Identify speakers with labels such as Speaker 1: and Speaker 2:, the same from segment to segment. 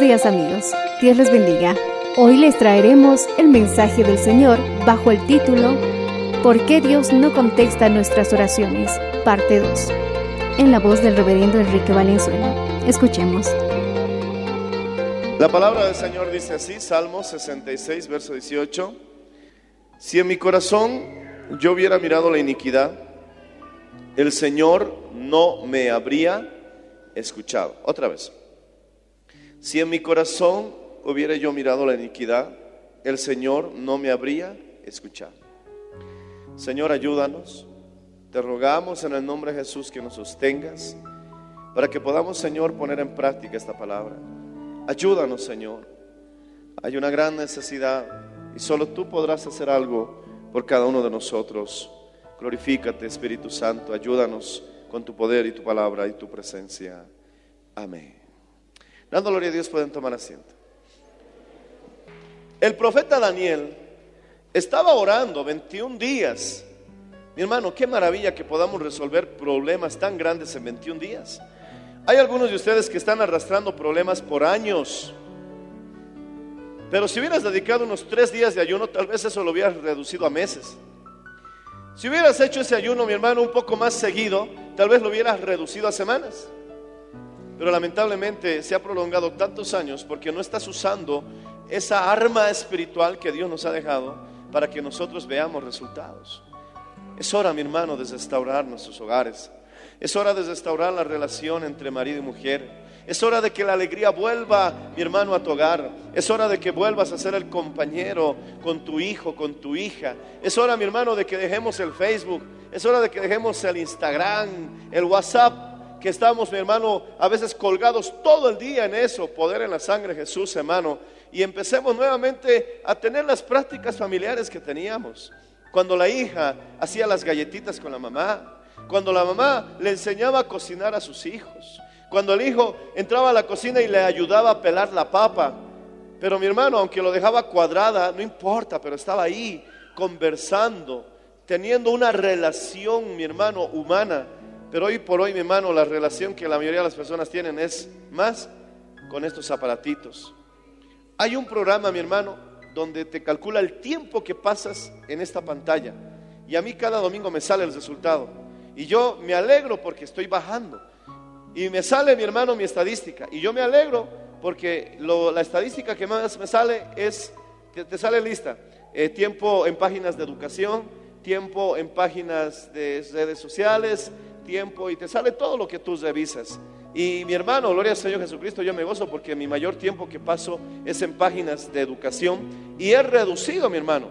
Speaker 1: Días amigos, Dios les bendiga. Hoy les traeremos el mensaje del Señor bajo el título ¿Por qué Dios no contesta nuestras oraciones? Parte 2. En la voz del reverendo Enrique Valenzuela. Escuchemos.
Speaker 2: La palabra del Señor dice así, Salmo 66, verso 18. Si en mi corazón yo hubiera mirado la iniquidad, el Señor no me habría escuchado. Otra vez. Si en mi corazón hubiera yo mirado la iniquidad, el Señor no me habría escuchado. Señor, ayúdanos. Te rogamos en el nombre de Jesús que nos sostengas para que podamos, Señor, poner en práctica esta palabra. Ayúdanos, Señor. Hay una gran necesidad y solo tú podrás hacer algo por cada uno de nosotros. Glorifícate, Espíritu Santo. Ayúdanos con tu poder y tu palabra y tu presencia. Amén. Dando gloria a Dios, pueden tomar asiento. El profeta Daniel estaba orando 21 días. Mi hermano, qué maravilla que podamos resolver problemas tan grandes en 21 días. Hay algunos de ustedes que están arrastrando problemas por años. Pero si hubieras dedicado unos tres días de ayuno, tal vez eso lo hubieras reducido a meses. Si hubieras hecho ese ayuno, mi hermano, un poco más seguido, tal vez lo hubieras reducido a semanas. Pero lamentablemente se ha prolongado tantos años porque no estás usando esa arma espiritual que Dios nos ha dejado para que nosotros veamos resultados. Es hora, mi hermano, de restaurar nuestros hogares. Es hora de restaurar la relación entre marido y mujer. Es hora de que la alegría vuelva, mi hermano, a tu hogar. Es hora de que vuelvas a ser el compañero con tu hijo, con tu hija. Es hora, mi hermano, de que dejemos el Facebook. Es hora de que dejemos el Instagram, el WhatsApp, que estamos, mi hermano, a veces colgados todo el día en eso. Poder en la sangre de Jesús, hermano. Y empecemos nuevamente a tener las prácticas familiares que teníamos. Cuando la hija hacía las galletitas con la mamá, cuando la mamá le enseñaba a cocinar a sus hijos, cuando el hijo entraba a la cocina y le ayudaba a pelar la papa. Pero mi hermano, aunque lo dejaba cuadrada, no importa, pero estaba ahí conversando, teniendo una relación, mi hermano, humana. Pero hoy por hoy, mi hermano, la relación que la mayoría de las personas tienen es más con estos aparatitos. Hay un programa, mi hermano, donde te calcula el tiempo que pasas en esta pantalla. Y a mí cada domingo me sale el resultado. Y yo me alegro porque estoy bajando. Y me sale, mi hermano, mi estadística. Y yo me alegro porque lo- la estadística que más me sale es, que te sale lista, eh, tiempo en páginas de educación, tiempo en páginas de redes sociales, tiempo, y te sale todo lo que tú revisas. Y mi hermano, gloria al Señor Jesucristo, yo me gozo porque mi mayor tiempo que paso es en páginas de educación y he reducido, mi hermano.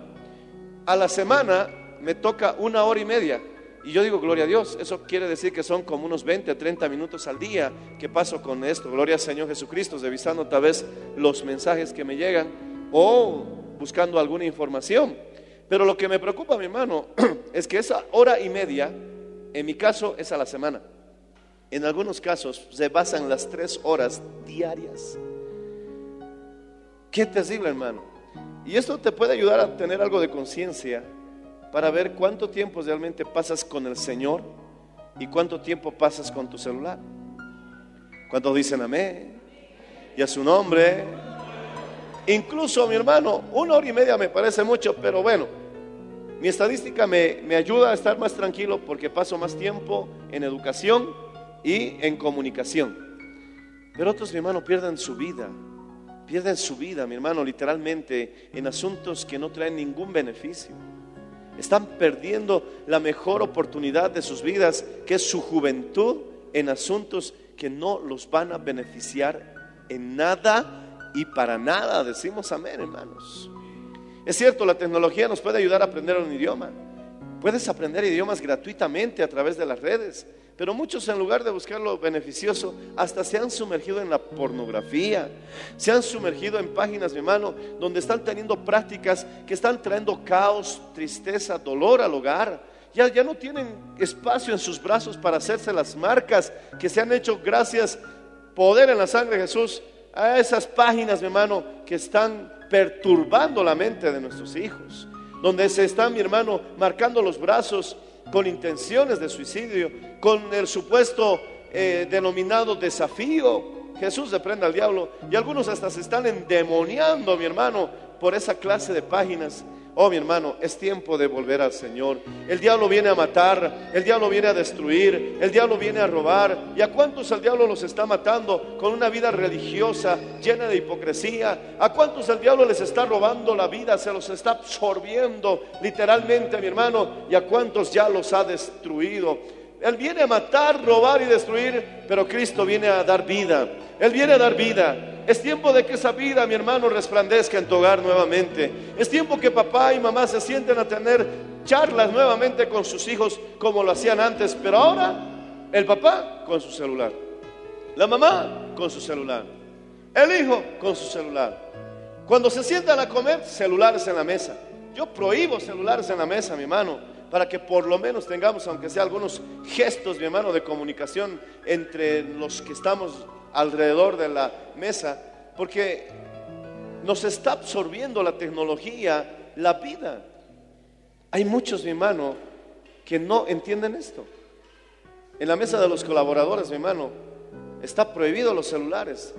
Speaker 2: A la semana me toca una hora y media. Y yo digo, gloria a Dios, eso quiere decir que son como unos 20, 30 minutos al día que paso con esto. Gloria al Señor Jesucristo, revisando tal vez los mensajes que me llegan o buscando alguna información. Pero lo que me preocupa, mi hermano, es que esa hora y media, en mi caso, es a la semana. En algunos casos se basan las tres horas diarias. Qué terrible, hermano. Y esto te puede ayudar a tener algo de conciencia para ver cuánto tiempo realmente pasas con el Señor y cuánto tiempo pasas con tu celular. ¿Cuántos dicen amén? Y a su nombre. Incluso, mi hermano, una hora y media me parece mucho, pero bueno, mi estadística me, me ayuda a estar más tranquilo porque paso más tiempo en educación y en comunicación. Pero otros, mi hermano, pierden su vida. Pierden su vida, mi hermano, literalmente en asuntos que no traen ningún beneficio. Están perdiendo la mejor oportunidad de sus vidas, que es su juventud, en asuntos que no los van a beneficiar en nada y para nada. Decimos amén, hermanos. Es cierto, la tecnología nos puede ayudar a aprender un idioma. Puedes aprender idiomas gratuitamente a través de las redes, pero muchos en lugar de buscar lo beneficioso, hasta se han sumergido en la pornografía, se han sumergido en páginas, mi hermano, donde están teniendo prácticas que están trayendo caos, tristeza, dolor al hogar. Ya, ya no tienen espacio en sus brazos para hacerse las marcas que se han hecho gracias poder en la sangre de Jesús a esas páginas, mi hermano, que están perturbando la mente de nuestros hijos, donde se están, mi hermano, marcando los brazos con intenciones de suicidio, con el supuesto eh, denominado desafío. Jesús reprende al diablo y algunos hasta se están endemoniando, mi hermano, por esa clase de páginas. Oh, mi hermano, es tiempo de volver al Señor. El diablo viene a matar, el diablo viene a destruir, el diablo viene a robar. ¿Y a cuántos el diablo los está matando con una vida religiosa llena de hipocresía? ¿A cuántos el diablo les está robando la vida, se los está absorbiendo literalmente, mi hermano? ¿Y a cuántos ya los ha destruido? Él viene a matar, robar y destruir, pero Cristo viene a dar vida. Él viene a dar vida. Es tiempo de que esa vida, mi hermano, resplandezca en tu hogar nuevamente. Es tiempo que papá y mamá se sienten a tener charlas nuevamente con sus hijos como lo hacían antes, pero ahora el papá con su celular, la mamá con su celular, el hijo con su celular. Cuando se sientan a comer, celulares en la mesa. Yo prohíbo celulares en la mesa, mi hermano, para que por lo menos tengamos, aunque sea algunos gestos, mi hermano, de comunicación entre los que estamos alrededor de la mesa, porque nos está absorbiendo la tecnología, la vida. Hay muchos, mi hermano, que no entienden esto. En la mesa de los colaboradores, mi hermano, está prohibido los celulares.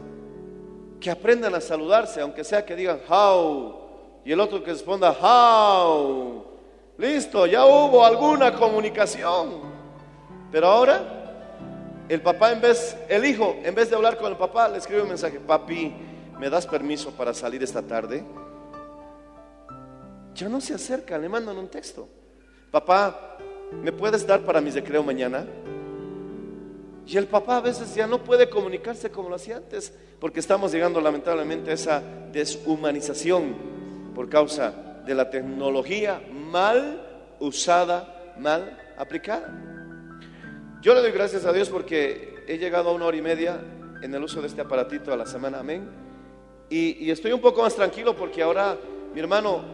Speaker 2: Que aprendan a saludarse, aunque sea que digan how, y el otro que responda how. Listo, ya hubo alguna comunicación. Pero ahora el papá en vez, el hijo, en vez de hablar con el papá, le escribe un mensaje, papi, ¿me das permiso para salir esta tarde? Ya no se acerca, le mandan un texto. Papá, ¿me puedes dar para mi recreo mañana? Y el papá a veces ya no puede comunicarse como lo hacía antes, porque estamos llegando lamentablemente a esa deshumanización por causa de la tecnología mal usada, mal aplicada. Yo le doy gracias a Dios porque he llegado a una hora y media en el uso de este aparatito a la semana, amén. Y, estoy un poco más tranquilo porque ahora, mi hermano,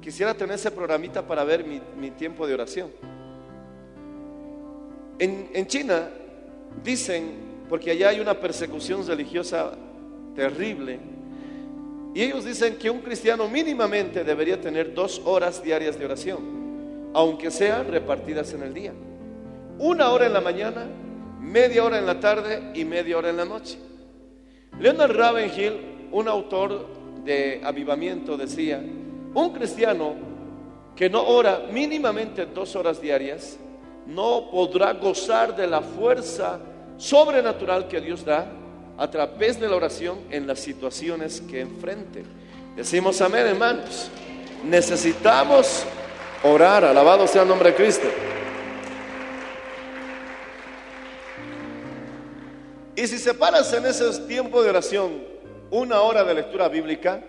Speaker 2: quisiera tener ese programita para ver mi, tiempo de oración. En, en China dicen, porque allá hay una persecución religiosa terrible, y ellos dicen que un cristiano mínimamente debería tener dos horas diarias de oración, aunque sean repartidas en el día. Una hora en la mañana, media hora en la tarde y media hora en la noche. Leonard Ravenhill, un autor de avivamiento, decía, un cristiano que no ora mínimamente dos horas diarias, no podrá gozar de la fuerza sobrenatural que Dios da a través de la oración en las situaciones que enfrente. Decimos amén, hermanos. Necesitamos orar, alabado sea el nombre de Cristo. Y si separas en ese tiempo de oración una hora de lectura bíblica,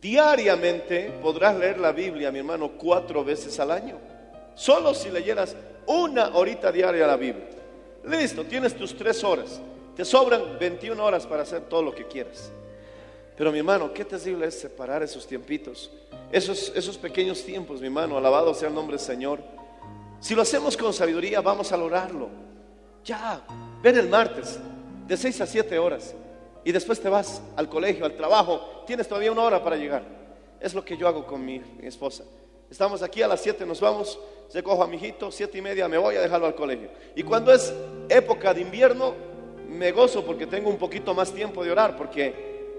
Speaker 2: diariamente podrás leer la Biblia, mi hermano, cuatro veces al año. Solo si leyeras una horita diaria la Biblia. Listo, tienes tus tres horas. Te sobran 21 horas para hacer todo lo que quieras. Pero mi hermano, qué terrible es separar esos tiempitos, esos, esos pequeños tiempos, mi hermano, alabado sea el nombre del Señor. Si lo hacemos con sabiduría, vamos a lograrlo. Ya, ven el martes, de 6 a 7 horas. Y después te vas al colegio, al trabajo. Tienes todavía una hora para llegar. Es lo que yo hago con mi, esposa. Estamos aquí a las 7, nos vamos, se cojo a mi hijito, siete y media me voy a dejarlo al colegio. Y cuando es época de invierno, me gozo porque tengo un poquito más tiempo de orar, porque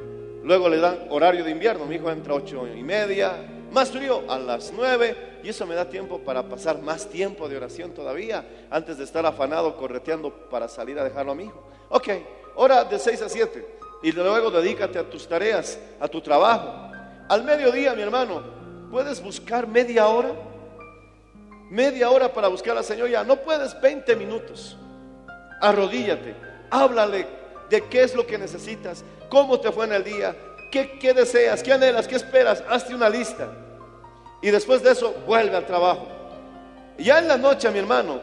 Speaker 2: luego le dan horario de invierno. Mi hijo entra a ocho y media, más frío a las 9, y eso me da tiempo para pasar más tiempo de oración todavía, antes de estar afanado correteando para salir a dejarlo a mi hijo. Ok, hora de 6 a 7, y luego dedícate a tus tareas, a tu trabajo. Al mediodía, mi hermano, puedes buscar media hora, media hora para buscar al Señor ya, no puedes 20 minutos. Arrodíllate, háblale de qué es lo que necesitas, cómo te fue en el día, qué, deseas, qué anhelas, qué esperas, hazte una lista. Y después de eso, vuelve al trabajo. Ya en la noche, mi hermano,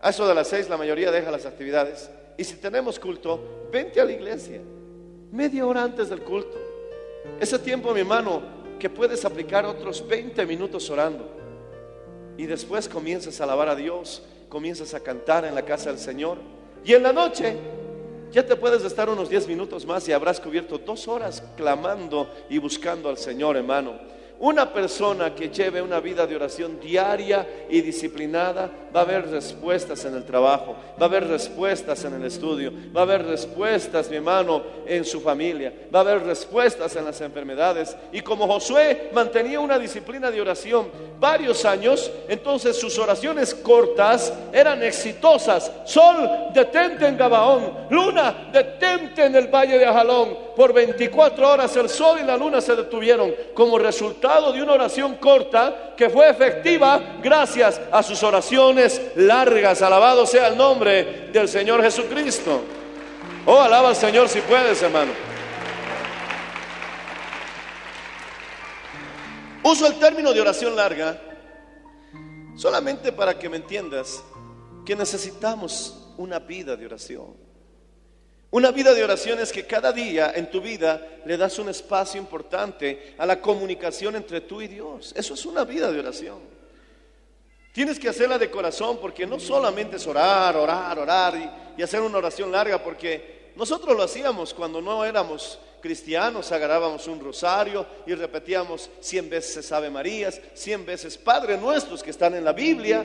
Speaker 2: a eso de las seis la mayoría deja las actividades. Y si tenemos culto, vente a la iglesia, media hora antes del culto. Ese tiempo, mi hermano, que puedes aplicar otros 20 minutos orando. Y después comienzas a alabar a Dios, comienzas a cantar en la casa del Señor. Y en la noche ya te puedes estar unos 10 minutos más y habrás cubierto dos horas clamando y buscando al Señor, hermano. Una persona que lleve una vida de oración diaria y disciplinada va a haber respuestas en el trabajo, va a haber respuestas en el estudio, va a haber respuestas, mi hermano, en su familia, va a haber respuestas en las enfermedades. Y como Josué mantenía una disciplina de oración varios años, entonces sus oraciones cortas eran exitosas. Sol, detente en Gabaón, luna, detente en el valle de Ajalón. Por 24 horas el sol y la luna se detuvieron como resultado de una oración corta que fue efectiva gracias a sus oraciones largas. Alabado sea el nombre del Señor Jesucristo. Oh, alaba al Señor si puedes, hermano. Uso el término de oración larga solamente para que me entiendas que necesitamos una vida de oración. Una vida de oración es que cada día en tu vida le das un espacio importante a la comunicación entre tú y Dios. Eso es una vida de oración. Tienes que hacerla de corazón porque no solamente es orar, orar, orar y, hacer una oración larga, porque nosotros lo hacíamos cuando no éramos cristianos, agarrábamos un rosario y repetíamos cien veces Ave Marías, cien veces Padre Nuestros que están en la Biblia,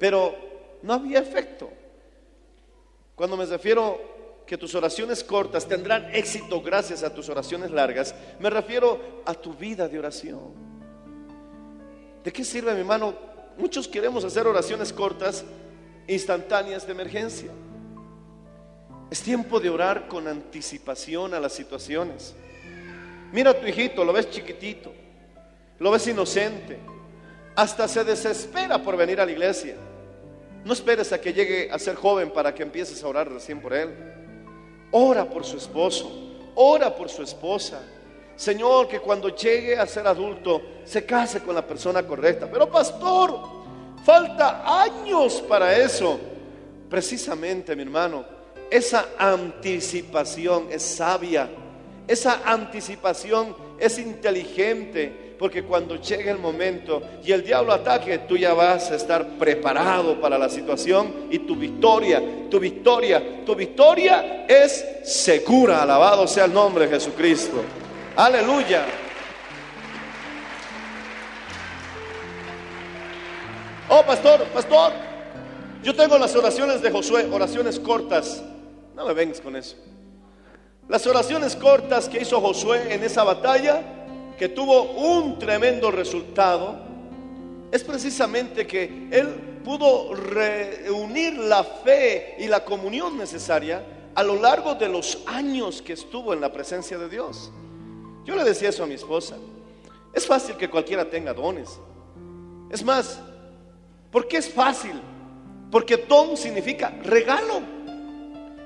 Speaker 2: pero no había efecto. Cuando me refiero que tus oraciones cortas tendrán éxito gracias a tus oraciones largas, me refiero a tu vida de oración. ¿De qué sirve, mi hermano? Muchos queremos hacer oraciones cortas, instantáneas de emergencia. Es tiempo de orar con anticipación a las situaciones. Mira a tu hijito, lo ves chiquitito, lo ves inocente, hasta se desespera por venir a la iglesia. No esperes a que llegue a ser joven para que empieces a orar recién por él. Ora por su esposo, ora por su esposa. Señor, que cuando llegue a ser adulto se case con la persona correcta. Pero pastor, falta años para eso. Precisamente, mi hermano, esa anticipación es sabia. Esa anticipación es inteligente porque cuando llegue el momento y el diablo ataque, tú ya vas a estar preparado para la situación y tu victoria, tu victoria, tu victoria es segura. Alabado sea el nombre de Jesucristo. Aleluya. Oh, pastor, pastor, yo tengo las oraciones de Josué, oraciones cortas. No me vengas con eso. Las oraciones cortas que hizo Josué en esa batalla que tuvo un tremendo resultado es precisamente que él pudo reunir la fe y la comunión necesaria a lo largo de los años que estuvo en la presencia de Dios. Yo le decía eso a mi esposa. Es fácil que cualquiera tenga dones. Es más, ¿por qué es fácil? Porque don significa regalo.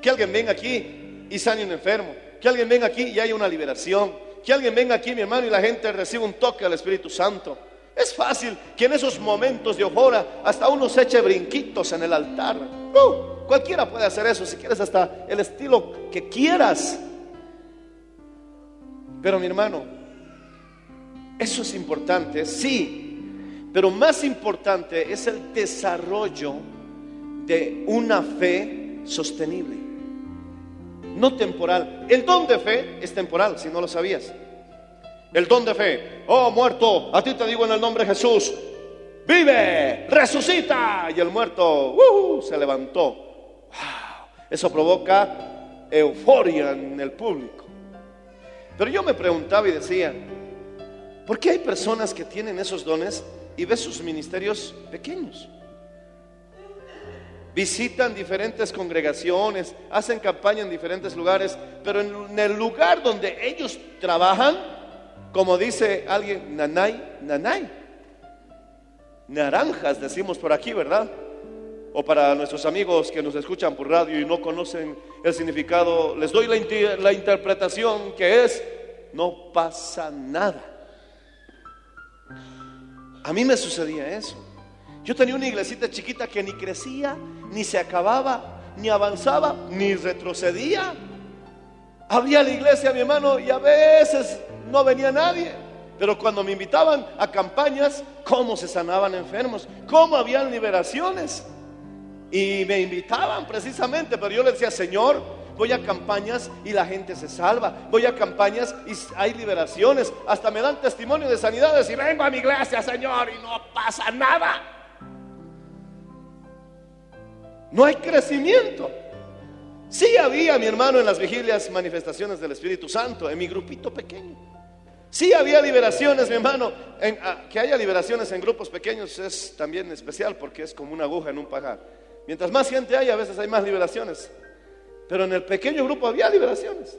Speaker 2: Que alguien venga aquí y sane un enfermo. Que alguien venga aquí y haya una liberación que alguien venga aquí, mi hermano, y la gente reciba un toque al Espíritu Santo. Es fácil que en esos momentos de ojora hasta uno se eche brinquitos en el altar. Uh, cualquiera puede hacer eso, si quieres hasta el estilo que quieras. Pero mi hermano, eso es importante, sí, pero más importante es el desarrollo de una fe sostenible no temporal. El don de fe es temporal, si no lo sabías. El don de fe. Oh, muerto, a ti te digo en el nombre de Jesús, vive, resucita. Y el muerto ¡uh! se levantó. Eso provoca euforia en el público. Pero yo me preguntaba y decía, ¿por qué hay personas que tienen esos dones y ves sus ministerios pequeños? Visitan diferentes congregaciones, hacen campaña en diferentes lugares, pero en el lugar donde ellos trabajan, como dice alguien, nanay, nanay. Naranjas decimos por aquí, ¿verdad? O para nuestros amigos que nos escuchan por radio y no conocen el significado, les doy la, la interpretación que es, no pasa nada. A mí me sucedía eso. Yo tenía una iglesita chiquita que ni crecía, ni se acababa, ni avanzaba, ni retrocedía. Abría la iglesia, mi hermano, y a veces no venía nadie. Pero cuando me invitaban a campañas, cómo se sanaban enfermos, cómo habían liberaciones. Y me invitaban precisamente, pero yo le decía, Señor, voy a campañas y la gente se salva. Voy a campañas y hay liberaciones. Hasta me dan testimonio de sanidades y vengo a mi iglesia, Señor, y no pasa nada. No hay crecimiento. Sí había, mi hermano, en las vigilias manifestaciones del Espíritu Santo, en mi grupito pequeño. Sí había liberaciones, mi hermano. Ah, que haya liberaciones en grupos pequeños es también especial porque es como una aguja en un pajar. Mientras más gente hay, a veces hay más liberaciones. Pero en el pequeño grupo había liberaciones.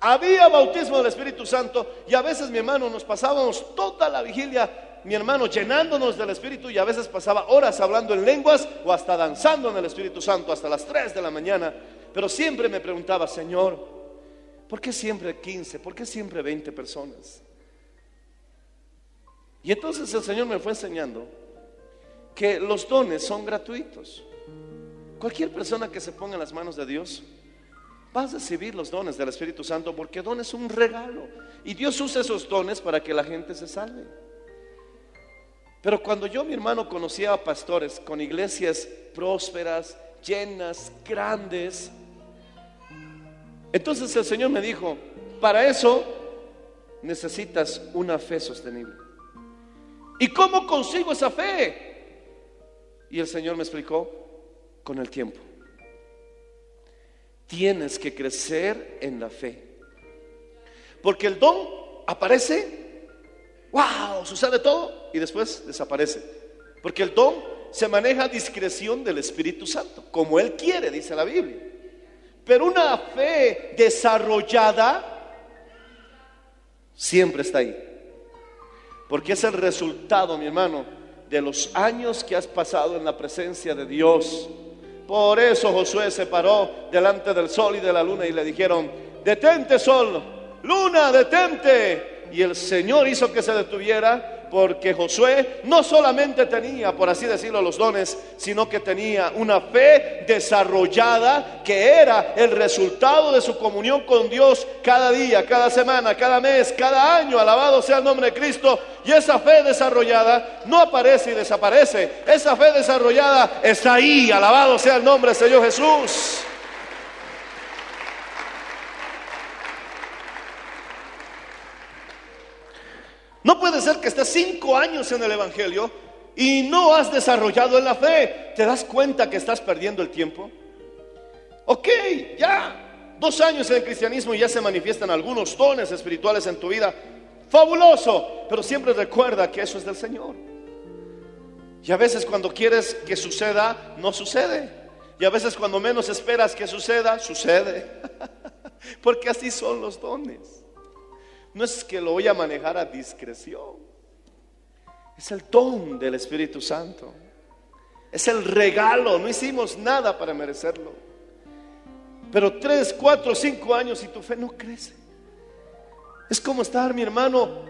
Speaker 2: Había bautismo del Espíritu Santo y a veces, mi hermano, nos pasábamos toda la vigilia, mi hermano, llenándonos del Espíritu y a veces pasaba horas hablando en lenguas o hasta danzando en el Espíritu Santo hasta las 3 de la mañana. Pero siempre me preguntaba, Señor, ¿por qué siempre 15? ¿Por qué siempre 20 personas? Y entonces el Señor me fue enseñando que los dones son gratuitos. Cualquier persona que se ponga en las manos de Dios vas a recibir los dones del Espíritu Santo porque don es un regalo. Y Dios usa esos dones para que la gente se salve. Pero cuando yo, mi hermano, conocía a pastores con iglesias prósperas, llenas, grandes, entonces el Señor me dijo, para eso necesitas una fe sostenible. ¿Y cómo consigo esa fe? Y el Señor me explicó con el tiempo. Tienes que crecer en la fe. Porque el don aparece, wow, sucede todo y después desaparece. Porque el don se maneja a discreción del Espíritu Santo, como Él quiere, dice la Biblia. Pero una fe desarrollada siempre está ahí. Porque es el resultado, mi hermano, de los años que has pasado en la presencia de Dios. Por eso Josué se paró delante del sol y de la luna y le dijeron, detente sol, luna, detente. Y el Señor hizo que se detuviera porque Josué no solamente tenía, por así decirlo, los dones, sino que tenía una fe desarrollada que era el resultado de su comunión con Dios cada día, cada semana, cada mes, cada año. Alabado sea el nombre de Cristo. Y esa fe desarrollada no aparece y desaparece. Esa fe desarrollada está ahí. Alabado sea el nombre del Señor Jesús. No puede ser que estés cinco años en el Evangelio y no has desarrollado en la fe. ¿Te das cuenta que estás perdiendo el tiempo? Ok, ya dos años en el cristianismo y ya se manifiestan algunos dones espirituales en tu vida. Fabuloso, pero siempre recuerda que eso es del Señor. Y a veces cuando quieres que suceda, no sucede. Y a veces cuando menos esperas que suceda, sucede. Porque así son los dones. No es que lo voy a manejar a discreción. Es el don del Espíritu Santo. Es el regalo. No hicimos nada para merecerlo. Pero tres, cuatro, cinco años y tu fe no crece. Es como estar, mi hermano,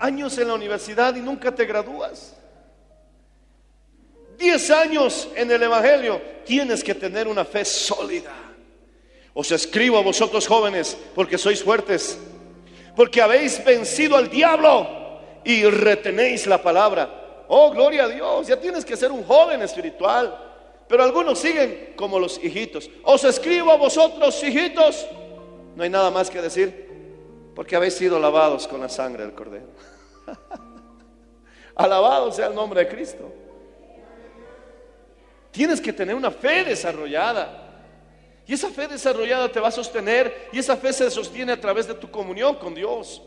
Speaker 2: años en la universidad y nunca te gradúas. Diez años en el Evangelio. Tienes que tener una fe sólida. Os escribo a vosotros jóvenes porque sois fuertes porque habéis vencido al diablo y retenéis la palabra. Oh, gloria a Dios, ya tienes que ser un joven espiritual. Pero algunos siguen como los hijitos. Os escribo a vosotros, hijitos. No hay nada más que decir. Porque habéis sido lavados con la sangre del Cordero. Alabado sea el nombre de Cristo. Tienes que tener una fe desarrollada. Y esa fe desarrollada te va a sostener y esa fe se sostiene a través de tu comunión con Dios.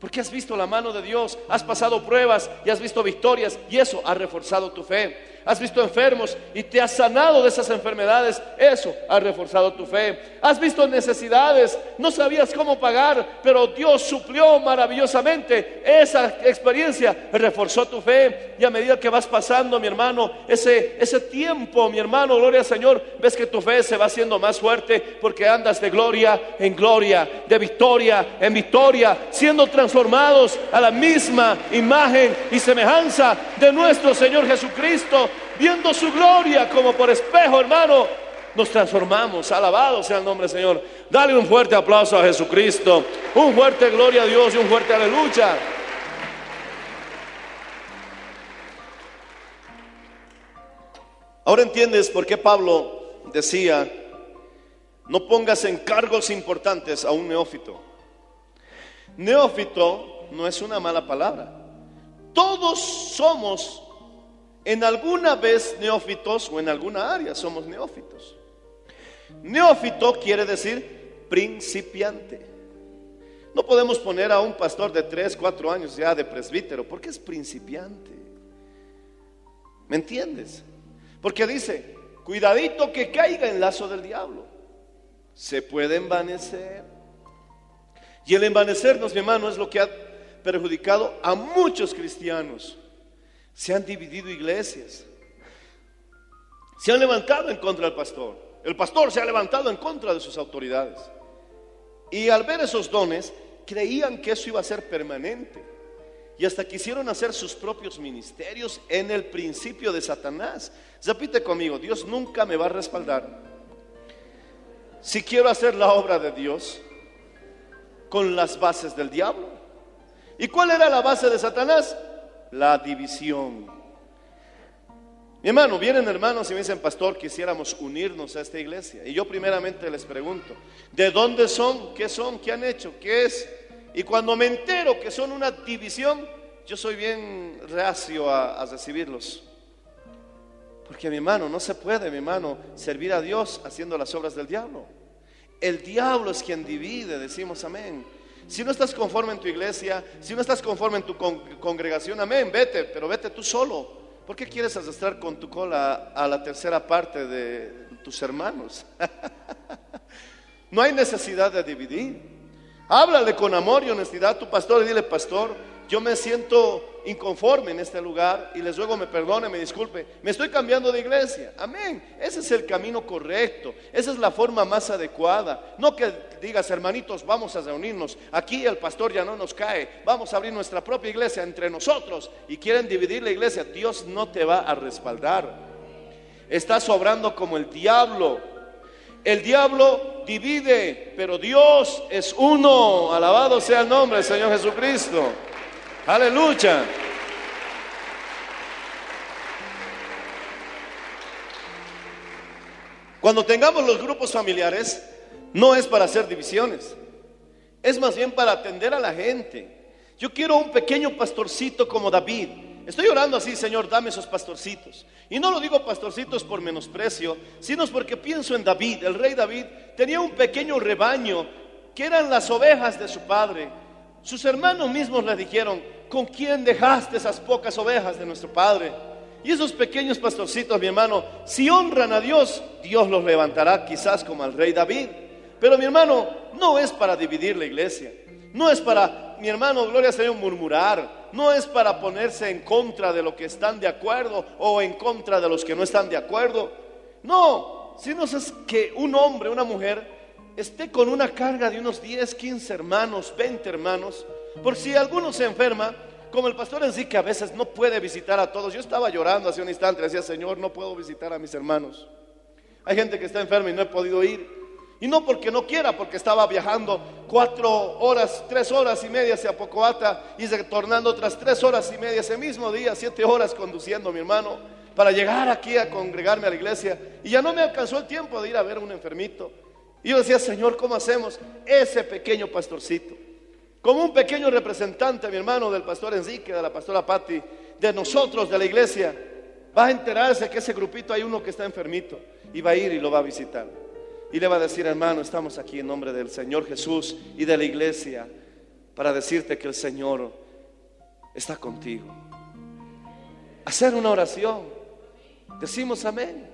Speaker 2: Porque has visto la mano de Dios, has pasado pruebas y has visto victorias y eso ha reforzado tu fe has visto enfermos y te has sanado de esas enfermedades, eso ha reforzado tu fe. Has visto necesidades, no sabías cómo pagar, pero Dios suplió maravillosamente. Esa experiencia reforzó tu fe y a medida que vas pasando, mi hermano, ese, ese tiempo, mi hermano, gloria al Señor, ves que tu fe se va haciendo más fuerte porque andas de gloria en gloria, de victoria en victoria, siendo transformados a la misma imagen y semejanza de nuestro Señor Jesucristo viendo su gloria como por espejo, hermano, nos transformamos. Alabado sea el nombre del Señor. Dale un fuerte aplauso a Jesucristo, un fuerte gloria a Dios y un fuerte aleluya. Ahora entiendes por qué Pablo decía, no pongas encargos importantes a un neófito. Neófito no es una mala palabra. Todos somos en alguna vez neófitos o en alguna área somos neófitos. Neófito quiere decir principiante. No podemos poner a un pastor de 3, 4 años ya de presbítero, porque es principiante. ¿Me entiendes? Porque dice, cuidadito que caiga en lazo del diablo. Se puede envanecer. Y el envanecernos, mi hermano, es lo que ha perjudicado a muchos cristianos. Se han dividido iglesias. Se han levantado en contra del pastor. El pastor se ha levantado en contra de sus autoridades. Y al ver esos dones, creían que eso iba a ser permanente. Y hasta quisieron hacer sus propios ministerios en el principio de Satanás. Repite conmigo, Dios nunca me va a respaldar. Si quiero hacer la obra de Dios con las bases del diablo. ¿Y cuál era la base de Satanás? La división. Mi hermano, vienen hermanos y me dicen, pastor, quisiéramos unirnos a esta iglesia. Y yo primeramente les pregunto, ¿de dónde son? ¿Qué son? ¿Qué han hecho? ¿Qué es? Y cuando me entero que son una división, yo soy bien reacio a, a recibirlos. Porque mi hermano, no se puede, mi hermano, servir a Dios haciendo las obras del diablo. El diablo es quien divide, decimos amén. Si no estás conforme en tu iglesia, si no estás conforme en tu congregación, amén, vete, pero vete tú solo. ¿Por qué quieres arrastrar con tu cola a la tercera parte de tus hermanos? no hay necesidad de dividir. Háblale con amor y honestidad a tu pastor y dile, pastor, yo me siento inconforme en este lugar y les ruego me perdone, me disculpe. Me estoy cambiando de iglesia. Amén. Ese es el camino correcto. Esa es la forma más adecuada. No que digas, hermanitos, vamos a reunirnos. Aquí el pastor ya no nos cae. Vamos a abrir nuestra propia iglesia entre nosotros y quieren dividir la iglesia. Dios no te va a respaldar. Estás obrando como el diablo. El diablo divide, pero Dios es uno. Alabado sea el nombre del Señor Jesucristo. Aleluya. Cuando tengamos los grupos familiares, no es para hacer divisiones, es más bien para atender a la gente. Yo quiero un pequeño pastorcito como David. Estoy orando así, Señor, dame esos pastorcitos. Y no lo digo pastorcitos por menosprecio, sino porque pienso en David. El rey David tenía un pequeño rebaño que eran las ovejas de su padre. Sus hermanos mismos le dijeron, ¿con quién dejaste esas pocas ovejas de nuestro Padre? Y esos pequeños pastorcitos, mi hermano, si honran a Dios, Dios los levantará quizás como al rey David. Pero mi hermano, no es para dividir la iglesia. No es para, mi hermano, gloria Señor, murmurar. No es para ponerse en contra de lo que están de acuerdo o en contra de los que no están de acuerdo. No, sino es que un hombre, una mujer, esté con una carga de unos 10, 15 hermanos, 20 hermanos, por si alguno se enferma, como el pastor en sí que a veces no puede visitar a todos. Yo estaba llorando hace un instante, decía, Señor, no puedo visitar a mis hermanos. Hay gente que está enferma y no he podido ir. Y no porque no quiera, porque estaba viajando cuatro horas, tres horas y media hacia Pocoata y retornando otras tres horas y media ese mismo día, siete horas conduciendo mi hermano para llegar aquí a congregarme a la iglesia. Y ya no me alcanzó el tiempo de ir a ver a un enfermito. Y yo decía, Señor, ¿cómo hacemos? Ese pequeño pastorcito como un pequeño representante, mi hermano, del pastor Enrique, de la pastora Patti, de nosotros, de la iglesia, va a enterarse que ese grupito hay uno que está enfermito y va a ir y lo va a visitar. Y le va a decir, hermano, estamos aquí en nombre del Señor Jesús y de la iglesia para decirte que el Señor está contigo. Hacer una oración. Decimos amén.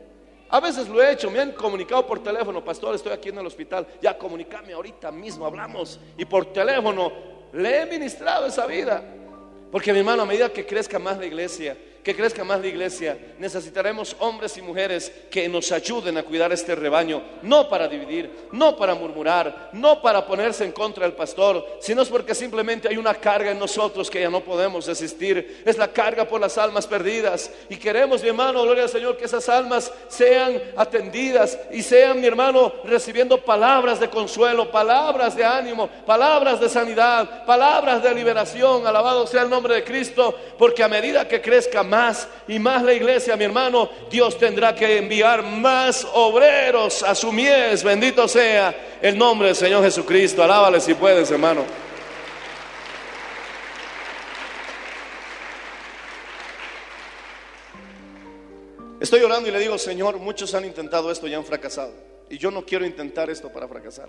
Speaker 2: A veces lo he hecho, me han comunicado por teléfono, pastor, estoy aquí en el hospital, ya comunícame ahorita mismo, hablamos. Y por teléfono le he ministrado esa vida. Porque mi hermano, a medida que crezca más la iglesia, que crezca más la iglesia, necesitaremos hombres y mujeres que nos ayuden a cuidar este rebaño, no para dividir, no para murmurar, no para ponerse en contra del pastor, sino es porque simplemente hay una carga en nosotros que ya no podemos resistir, es la carga por las almas perdidas. Y queremos, mi hermano, gloria al Señor, que esas almas sean atendidas y sean, mi hermano, recibiendo palabras de consuelo, palabras de ánimo, palabras de sanidad, palabras de liberación, alabado sea el nombre de Cristo, porque a medida que crezca más y más la iglesia, mi hermano, Dios tendrá que enviar más obreros a su mies. Bendito sea el nombre del Señor Jesucristo. Alábale si puedes, hermano. Estoy orando y le digo, Señor, muchos han intentado esto y han fracasado. Y yo no quiero intentar esto para fracasar.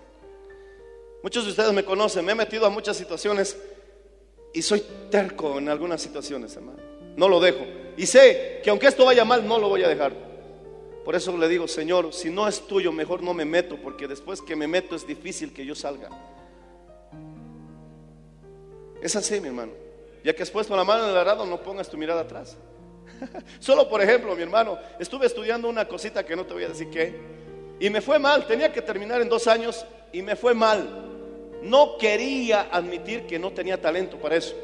Speaker 2: Muchos de ustedes me conocen, me he metido a muchas situaciones y soy terco en algunas situaciones, hermano. No lo dejo. Y sé que aunque esto vaya mal, no lo voy a dejar. Por eso le digo, Señor, si no es tuyo, mejor no me meto, porque después que me meto es difícil que yo salga. Es así, mi hermano. Ya que has puesto la mano en el arado, no pongas tu mirada atrás. Solo por ejemplo, mi hermano, estuve estudiando una cosita que no te voy a decir qué, y me fue mal. Tenía que terminar en dos años y me fue mal. No quería admitir que no tenía talento para eso.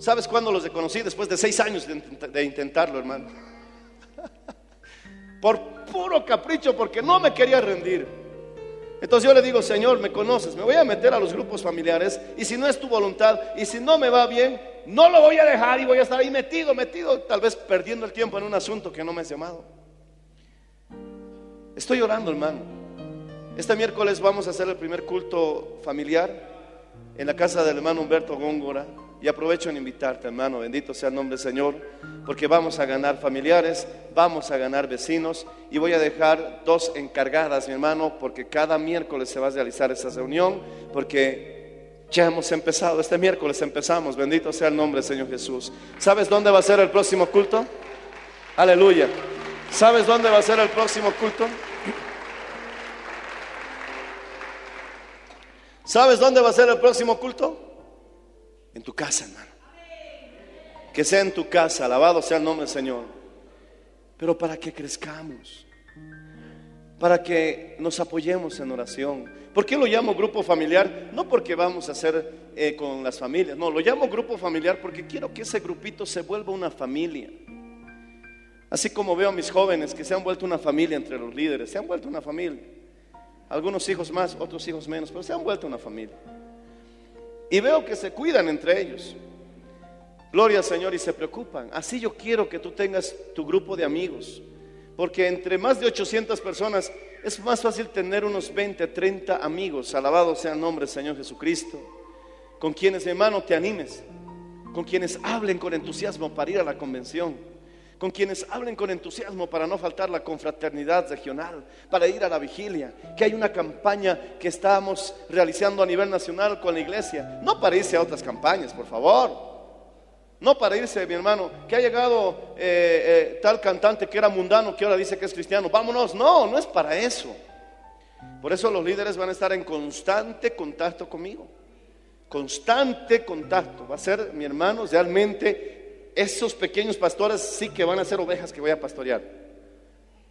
Speaker 2: ¿Sabes cuándo los reconocí? Después de seis años de intentarlo, hermano. Por puro capricho, porque no me quería rendir. Entonces yo le digo, Señor, me conoces, me voy a meter a los grupos familiares y si no es tu voluntad y si no me va bien, no lo voy a dejar y voy a estar ahí metido, metido, tal vez perdiendo el tiempo en un asunto que no me has llamado. Estoy orando, hermano. Este miércoles vamos a hacer el primer culto familiar en la casa del hermano Humberto Góngora. Y aprovecho en invitarte, hermano, bendito sea el nombre del Señor, porque vamos a ganar familiares, vamos a ganar vecinos y voy a dejar dos encargadas, mi hermano, porque cada miércoles se va a realizar esa reunión, porque ya hemos empezado, este miércoles empezamos, bendito sea el nombre del Señor Jesús. ¿Sabes dónde va a ser el próximo culto? Aleluya. ¿Sabes dónde va a ser el próximo culto? ¿Sabes dónde va a ser el próximo culto? En tu casa, hermano. Que sea en tu casa, alabado sea el nombre del Señor. Pero para que crezcamos, para que nos apoyemos en oración. ¿Por qué lo llamo grupo familiar? No porque vamos a hacer eh, con las familias, no, lo llamo grupo familiar porque quiero que ese grupito se vuelva una familia. Así como veo a mis jóvenes que se han vuelto una familia entre los líderes, se han vuelto una familia. Algunos hijos más, otros hijos menos, pero se han vuelto una familia. Y veo que se cuidan entre ellos. Gloria al Señor y se preocupan. Así yo quiero que tú tengas tu grupo de amigos. Porque entre más de 800 personas es más fácil tener unos 20, 30 amigos. Alabado sea el nombre del Señor Jesucristo. Con quienes, hermano, te animes. Con quienes hablen con entusiasmo para ir a la convención con quienes hablen con entusiasmo para no faltar la confraternidad regional, para ir a la vigilia, que hay una campaña que estamos realizando a nivel nacional con la iglesia, no para irse a otras campañas, por favor, no para irse, mi hermano, que ha llegado eh, eh, tal cantante que era mundano, que ahora dice que es cristiano, vámonos, no, no es para eso. Por eso los líderes van a estar en constante contacto conmigo, constante contacto, va a ser, mi hermano, realmente esos pequeños pastores sí que van a ser ovejas que voy a pastorear.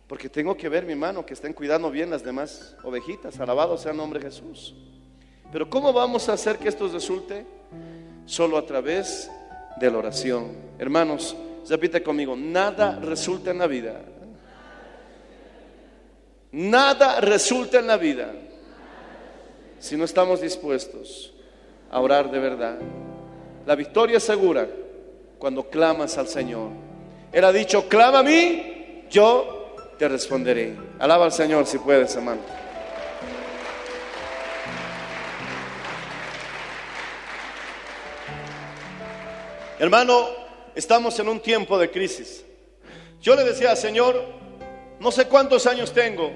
Speaker 2: Porque tengo que ver, mi hermano, que estén cuidando bien las demás ovejitas. Alabado sea el nombre de Jesús. Pero ¿cómo vamos a hacer que esto resulte? Solo a través de la oración. Hermanos, repite conmigo, nada resulta en la vida. Nada resulta en la vida si no estamos dispuestos a orar de verdad. La victoria es segura cuando clamas al Señor. Él ha dicho, clama a mí, yo te responderé. Alaba al Señor si puedes, hermano. Hermano, estamos en un tiempo de crisis. Yo le decía, Señor, no sé cuántos años tengo,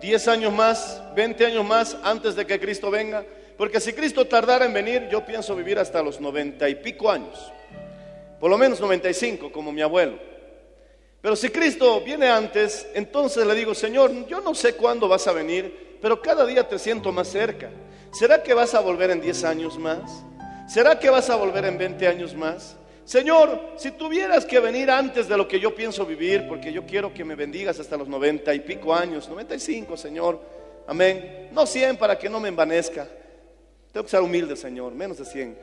Speaker 2: 10 años más, 20 años más antes de que Cristo venga, porque si Cristo tardara en venir, yo pienso vivir hasta los 90 y pico años, por lo menos 95 como mi abuelo. Pero si Cristo viene antes, entonces le digo, Señor, yo no sé cuándo vas a venir, pero cada día te siento más cerca. ¿Será que vas a volver en 10 años más? ¿Será que vas a volver en 20 años más? Señor, si tuvieras que venir antes de lo que yo pienso vivir, porque yo quiero que me bendigas hasta los 90 y pico años, 95, Señor, amén. No 100 para que no me envanezca. Tengo que ser humilde, Señor, menos de 100.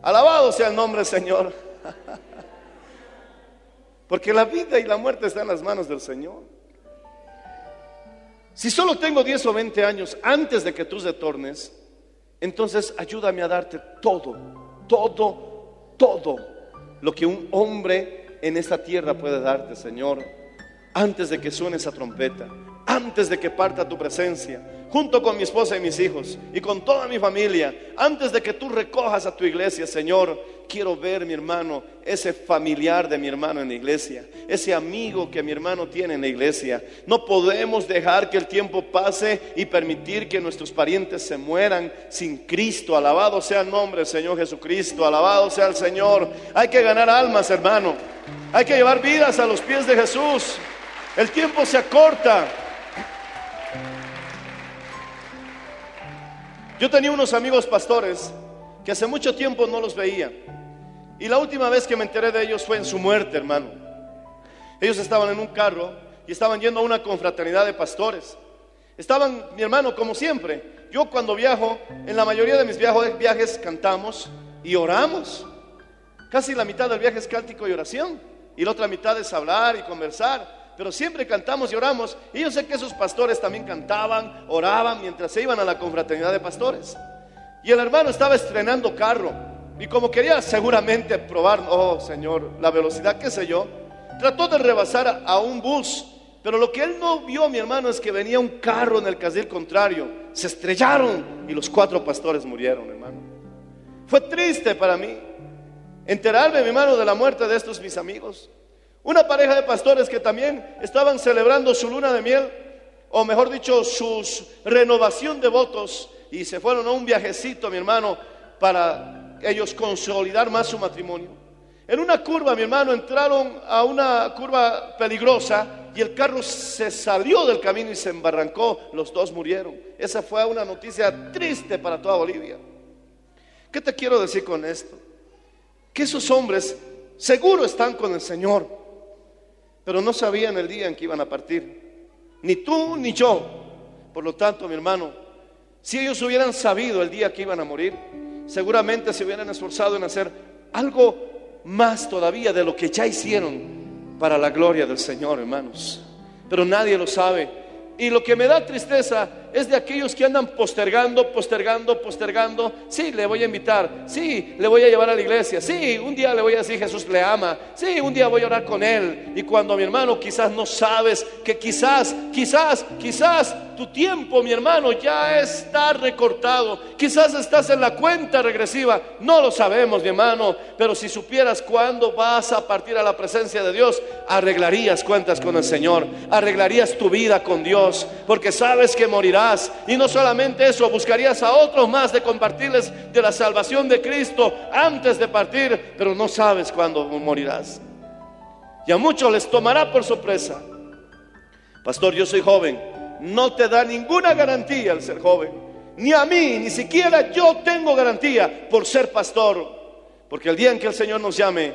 Speaker 2: Alabado sea el nombre Señor. Porque la vida y la muerte están en las manos del Señor. Si solo tengo 10 o 20 años antes de que tú retornes, entonces ayúdame a darte todo, todo, todo lo que un hombre en esta tierra puede darte, Señor, antes de que suene esa trompeta, antes de que parta tu presencia, junto con mi esposa y mis hijos y con toda mi familia, antes de que tú recojas a tu iglesia, Señor, quiero ver mi hermano, ese familiar de mi hermano en la iglesia, ese amigo que mi hermano tiene en la iglesia. No podemos dejar que el tiempo pase y permitir que nuestros parientes se mueran sin Cristo. Alabado sea el nombre del Señor Jesucristo, alabado sea el Señor. Hay que ganar almas, hermano. Hay que llevar vidas a los pies de Jesús. El tiempo se acorta. Yo tenía unos amigos pastores que hace mucho tiempo no los veía. Y la última vez que me enteré de ellos fue en su muerte, hermano. Ellos estaban en un carro y estaban yendo a una confraternidad de pastores. Estaban, mi hermano, como siempre. Yo cuando viajo, en la mayoría de mis viajes, cantamos y oramos. Casi la mitad del viaje es cántico y oración. Y la otra mitad es hablar y conversar pero siempre cantamos y oramos. Y yo sé que esos pastores también cantaban, oraban mientras se iban a la confraternidad de pastores. Y el hermano estaba estrenando carro. Y como quería seguramente probar, oh Señor, la velocidad, qué sé yo, trató de rebasar a un bus. Pero lo que él no vio, mi hermano, es que venía un carro en el carril contrario. Se estrellaron y los cuatro pastores murieron, hermano. Fue triste para mí enterarme, mi hermano, de la muerte de estos mis amigos. Una pareja de pastores que también estaban celebrando su luna de miel, o mejor dicho, su renovación de votos, y se fueron a un viajecito, mi hermano, para ellos consolidar más su matrimonio. En una curva, mi hermano, entraron a una curva peligrosa y el carro se salió del camino y se embarrancó. Los dos murieron. Esa fue una noticia triste para toda Bolivia. ¿Qué te quiero decir con esto? Que esos hombres seguro están con el Señor, pero no sabían el día en que iban a partir. Ni tú ni yo. Por lo tanto, mi hermano, si ellos hubieran sabido el día que iban a morir, seguramente se hubieran esforzado en hacer algo más todavía de lo que ya hicieron para la gloria del Señor, hermanos. Pero nadie lo sabe. Y lo que me da tristeza es de aquellos que andan postergando, postergando, postergando. Sí, le voy a invitar. Sí, le voy a llevar a la iglesia. Sí, un día le voy a decir Jesús le ama. Sí, un día voy a orar con él. Y cuando mi hermano quizás no sabes que quizás, quizás, quizás tu tiempo, mi hermano, ya está recortado. Quizás estás en la cuenta regresiva. No lo sabemos, mi hermano. Pero si supieras cuándo vas a partir a la presencia de Dios, arreglarías cuentas con el Señor. Arreglarías tu vida con Dios. Porque sabes que morirás y no solamente eso, buscarías a otros más de compartirles de la salvación de Cristo antes de partir, pero no sabes cuándo morirás. Y a muchos les tomará por sorpresa. Pastor, yo soy joven. No te da ninguna garantía el ser joven. Ni a mí, ni siquiera yo tengo garantía por ser pastor. Porque el día en que el Señor nos llame,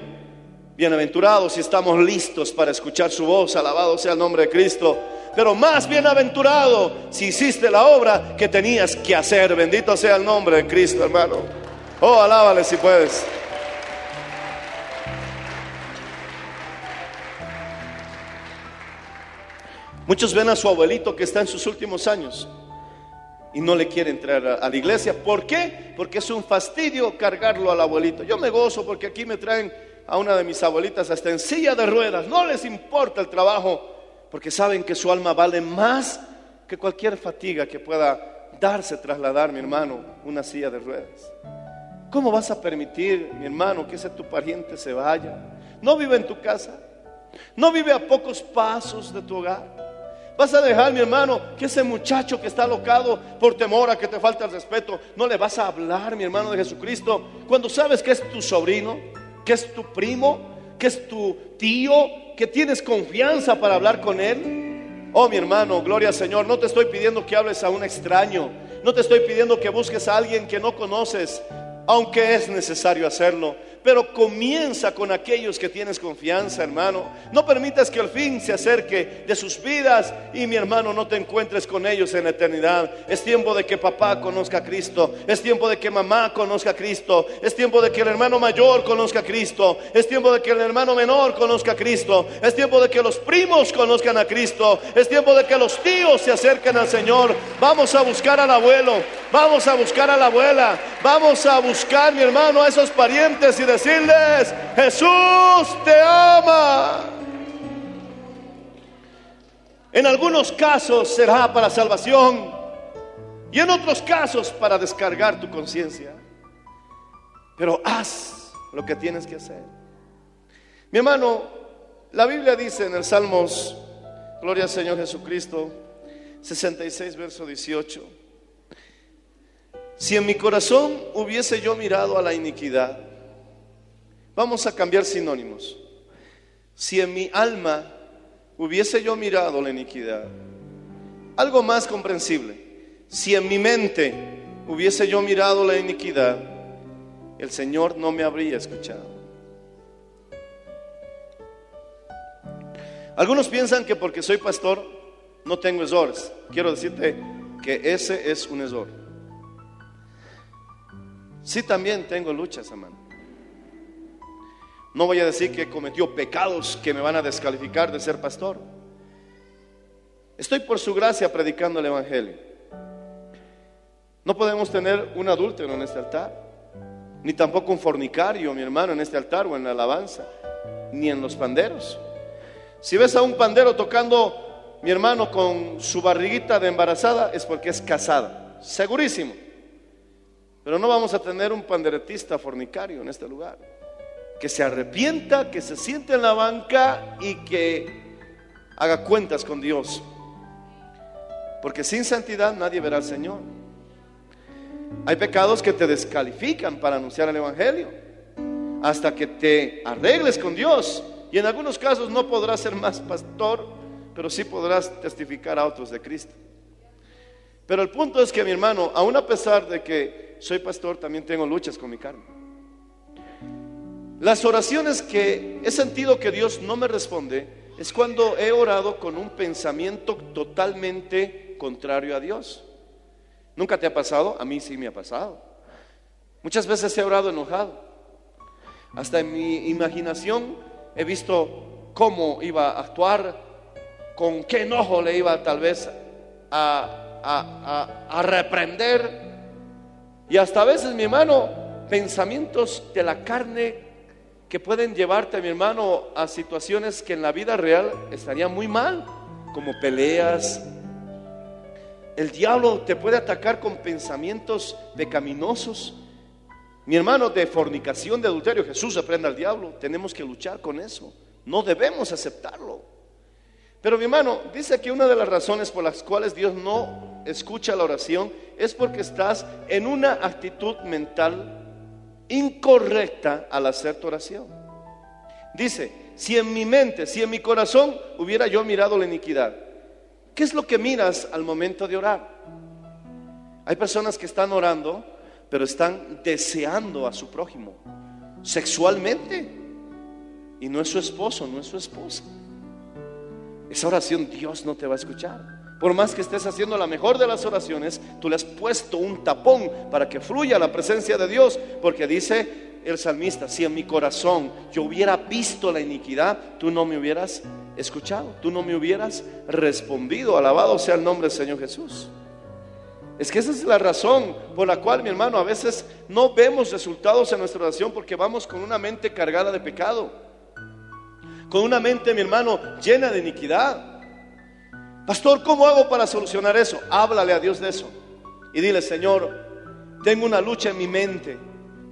Speaker 2: bienaventurados si estamos listos para escuchar su voz, alabado sea el nombre de Cristo pero más bienaventurado si hiciste la obra que tenías que hacer. Bendito sea el nombre de Cristo, hermano. Oh, alábale si puedes. Muchos ven a su abuelito que está en sus últimos años y no le quiere entrar a, la iglesia. ¿Por qué? Porque es un fastidio cargarlo al abuelito. Yo me gozo porque aquí me traen a una de mis abuelitas hasta en silla de ruedas. No les importa el trabajo porque saben que su alma vale más que cualquier fatiga que pueda darse, trasladar, mi hermano, una silla de ruedas. ¿Cómo vas a permitir, mi hermano, que ese tu pariente se vaya? No vive en tu casa. No vive a pocos pasos de tu hogar. Vas a dejar, mi hermano, que ese muchacho que está alocado por temor a que te falte el respeto, no le vas a hablar, mi hermano, de Jesucristo, cuando sabes que es tu sobrino, que es tu primo, que es tu tío, que tienes confianza para hablar con él. Oh, mi hermano, gloria al Señor, no te estoy pidiendo que hables a un extraño, no te estoy pidiendo que busques a alguien que no conoces, aunque es necesario hacerlo pero comienza con aquellos que tienes confianza, hermano. No permitas que el fin se acerque de sus vidas y mi hermano no te encuentres con ellos en la eternidad. Es tiempo de que papá conozca a Cristo, es tiempo de que mamá conozca a Cristo, es tiempo de que el hermano mayor conozca a Cristo, es tiempo de que el hermano menor conozca a Cristo, es tiempo de que los primos conozcan a Cristo, es tiempo de que los tíos se acerquen al Señor. Vamos a buscar al abuelo, vamos a buscar a la abuela, vamos a buscar, mi hermano, a esos parientes y de decirles, Jesús te ama. En algunos casos será para salvación y en otros casos para descargar tu conciencia. Pero haz lo que tienes que hacer. Mi hermano, la Biblia dice en el Salmos, Gloria al Señor Jesucristo, 66, verso 18. Si en mi corazón hubiese yo mirado a la iniquidad, Vamos a cambiar sinónimos. Si en mi alma hubiese yo mirado la iniquidad, algo más comprensible, si en mi mente hubiese yo mirado la iniquidad, el Señor no me habría escuchado. Algunos piensan que porque soy pastor no tengo errores. Quiero decirte que ese es un error. Sí también tengo luchas, hermano. No voy a decir que cometió pecados que me van a descalificar de ser pastor. Estoy por su gracia predicando el Evangelio. No podemos tener un adúltero en este altar, ni tampoco un fornicario, mi hermano, en este altar o en la alabanza, ni en los panderos. Si ves a un pandero tocando, mi hermano, con su barriguita de embarazada, es porque es casada, segurísimo. Pero no vamos a tener un panderetista fornicario en este lugar que se arrepienta, que se siente en la banca y que haga cuentas con Dios. Porque sin santidad nadie verá al Señor. Hay pecados que te descalifican para anunciar el Evangelio. Hasta que te arregles con Dios. Y en algunos casos no podrás ser más pastor, pero sí podrás testificar a otros de Cristo. Pero el punto es que mi hermano, aun a pesar de que soy pastor, también tengo luchas con mi carne. Las oraciones que he sentido que Dios no me responde es cuando he orado con un pensamiento totalmente contrario a Dios. ¿Nunca te ha pasado? A mí sí me ha pasado. Muchas veces he orado enojado. Hasta en mi imaginación he visto cómo iba a actuar, con qué enojo le iba tal vez a, a reprender. Y hasta a veces, mi hermano, pensamientos de la carne que pueden llevarte, mi hermano, a situaciones que en la vida real estarían muy mal, como peleas. El diablo te puede atacar con pensamientos pecaminosos. Mi hermano, de fornicación, de adulterio, Jesús aprende al diablo. Tenemos que luchar con eso. No debemos aceptarlo. Pero mi hermano, dice que una de las razones por las cuales Dios no escucha la oración es porque estás en una actitud mental incorrecta al hacer tu oración. Dice, si en mi mente, si en mi corazón hubiera yo mirado la iniquidad, ¿qué es lo que miras al momento de orar? Hay personas que están orando, pero están deseando a su prójimo sexualmente y no es su esposo, no es su esposa. Esa oración Dios no te va a escuchar. Por más que estés haciendo la mejor de las oraciones, tú le has puesto un tapón para que fluya la presencia de Dios, porque dice el salmista, si en mi corazón yo hubiera visto la iniquidad, tú no me hubieras escuchado, tú no me hubieras respondido. Alabado sea el nombre del Señor Jesús. Es que esa es la razón por la cual, mi hermano, a veces no vemos resultados en nuestra oración porque vamos con una mente cargada de pecado, con una mente, mi hermano, llena de iniquidad. Pastor, ¿cómo hago para solucionar eso? Háblale a Dios de eso. Y dile, Señor, tengo una lucha en mi mente.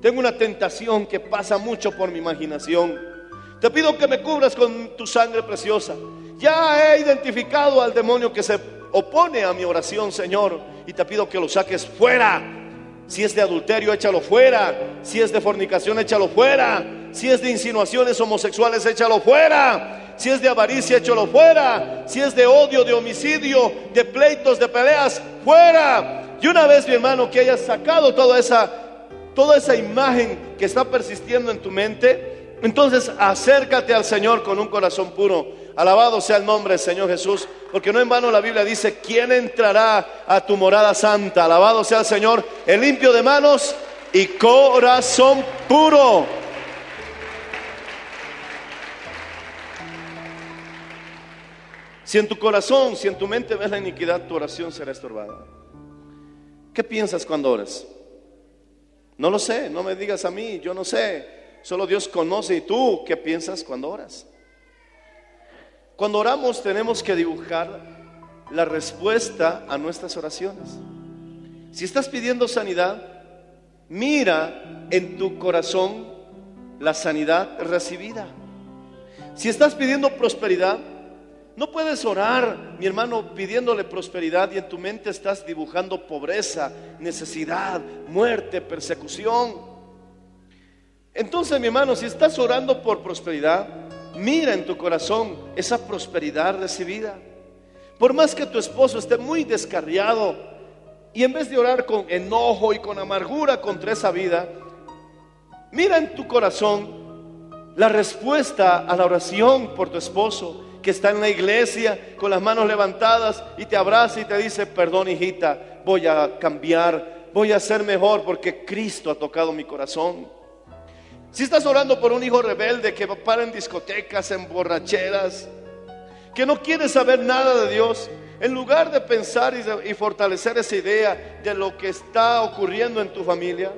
Speaker 2: Tengo una tentación que pasa mucho por mi imaginación. Te pido que me cubras con tu sangre preciosa. Ya he identificado al demonio que se opone a mi oración, Señor, y te pido que lo saques fuera. Si es de adulterio, échalo fuera. Si es de fornicación, échalo fuera. Si es de insinuaciones homosexuales, échalo fuera. Si es de avaricia, échalo fuera. Si es de odio, de homicidio, de pleitos, de peleas, fuera. Y una vez, mi hermano, que hayas sacado toda esa, toda esa imagen que está persistiendo en tu mente, entonces acércate al Señor con un corazón puro. Alabado sea el nombre del Señor Jesús, porque no en vano la Biblia dice, ¿quién entrará a tu morada santa? Alabado sea el Señor, el limpio de manos y corazón puro. Si en tu corazón, si en tu mente ves la iniquidad, tu oración será estorbada. ¿Qué piensas cuando oras? No lo sé, no me digas a mí, yo no sé. Solo Dios conoce y tú, ¿qué piensas cuando oras? Cuando oramos tenemos que dibujar la respuesta a nuestras oraciones. Si estás pidiendo sanidad, mira en tu corazón la sanidad recibida. Si estás pidiendo prosperidad, no puedes orar, mi hermano, pidiéndole prosperidad y en tu mente estás dibujando pobreza, necesidad, muerte, persecución. Entonces, mi hermano, si estás orando por prosperidad, mira en tu corazón esa prosperidad recibida. Por más que tu esposo esté muy descarriado y en vez de orar con enojo y con amargura contra esa vida, mira en tu corazón la respuesta a la oración por tu esposo que está en la iglesia con las manos levantadas y te abraza y te dice, perdón hijita, voy a cambiar, voy a ser mejor porque Cristo ha tocado mi corazón. Si estás orando por un hijo rebelde que para en discotecas, en borracheras, que no quiere saber nada de Dios, en lugar de pensar y, y fortalecer esa idea de lo que está ocurriendo en tu familia,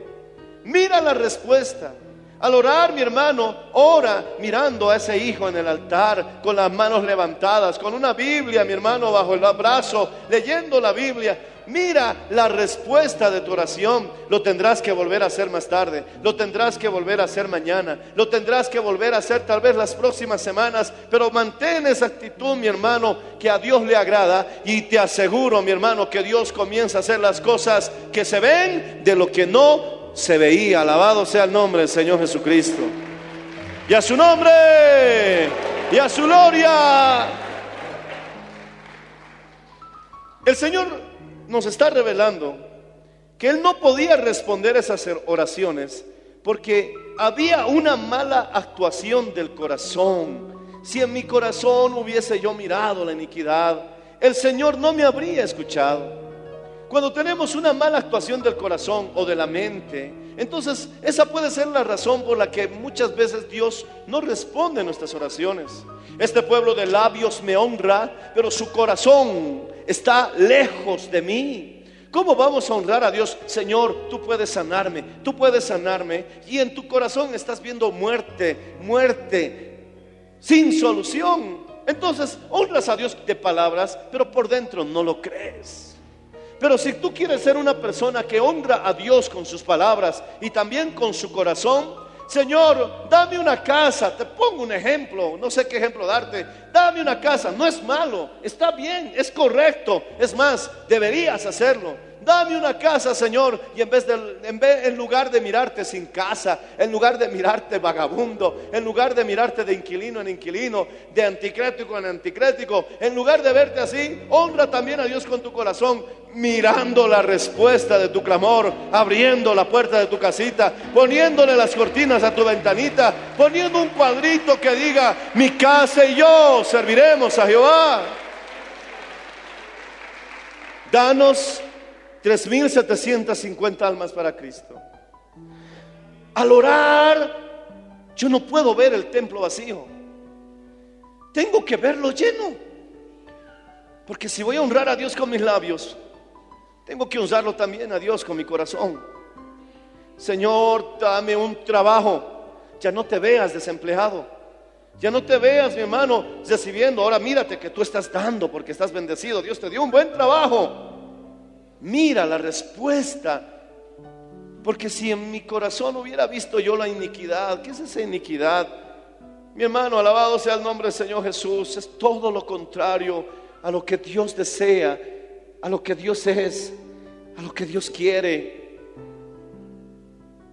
Speaker 2: mira la respuesta. Al orar, mi hermano, ora mirando a ese hijo en el altar, con las manos levantadas, con una Biblia, mi hermano, bajo el brazo, leyendo la Biblia. Mira la respuesta de tu oración. Lo tendrás que volver a hacer más tarde. Lo tendrás que volver a hacer mañana. Lo tendrás que volver a hacer tal vez las próximas semanas. Pero mantén esa actitud, mi hermano, que a Dios le agrada. Y te aseguro, mi hermano, que Dios comienza a hacer las cosas que se ven de lo que no se veía. Alabado sea el nombre del Señor Jesucristo. Y a su nombre. Y a su gloria. El Señor nos está revelando que Él no podía responder esas oraciones porque había una mala actuación del corazón. Si en mi corazón hubiese yo mirado la iniquidad, el Señor no me habría escuchado. Cuando tenemos una mala actuación del corazón o de la mente, entonces esa puede ser la razón por la que muchas veces Dios no responde a nuestras oraciones. Este pueblo de labios me honra, pero su corazón está lejos de mí. ¿Cómo vamos a honrar a Dios? Señor, tú puedes sanarme, tú puedes sanarme. Y en tu corazón estás viendo muerte, muerte, sin solución. Entonces honras a Dios de palabras, pero por dentro no lo crees. Pero si tú quieres ser una persona que honra a Dios con sus palabras y también con su corazón, Señor, dame una casa, te pongo un ejemplo, no sé qué ejemplo darte, dame una casa, no es malo, está bien, es correcto, es más, deberías hacerlo. Dame una casa, Señor, y en vez de, lugar de mirarte sin casa, en lugar de mirarte vagabundo, en lugar de mirarte de inquilino en inquilino, de anticrético en anticrético, en lugar de verte así, honra también a Dios con tu corazón, mirando la respuesta de tu clamor, abriendo la puerta de tu casita, poniéndole las cortinas a tu ventanita, poniendo un cuadrito que diga, mi casa y yo serviremos a Jehová. Danos 3.750 almas para Cristo. Al orar, yo no puedo ver el templo vacío. Tengo que verlo lleno. Porque si voy a honrar a Dios con mis labios, tengo que honrarlo también a Dios con mi corazón. Señor, dame un trabajo. Ya no te veas desempleado. Ya no te veas, mi hermano, recibiendo. Ahora mírate que tú estás dando porque estás bendecido. Dios te dio un buen trabajo. Mira la respuesta Porque si en mi corazón hubiera visto yo la iniquidad, ¿qué es esa iniquidad? Mi hermano, alabado sea el nombre del Señor Jesús. Es todo lo contrario a lo que Dios desea, a lo que Dios es, a lo que Dios quiere.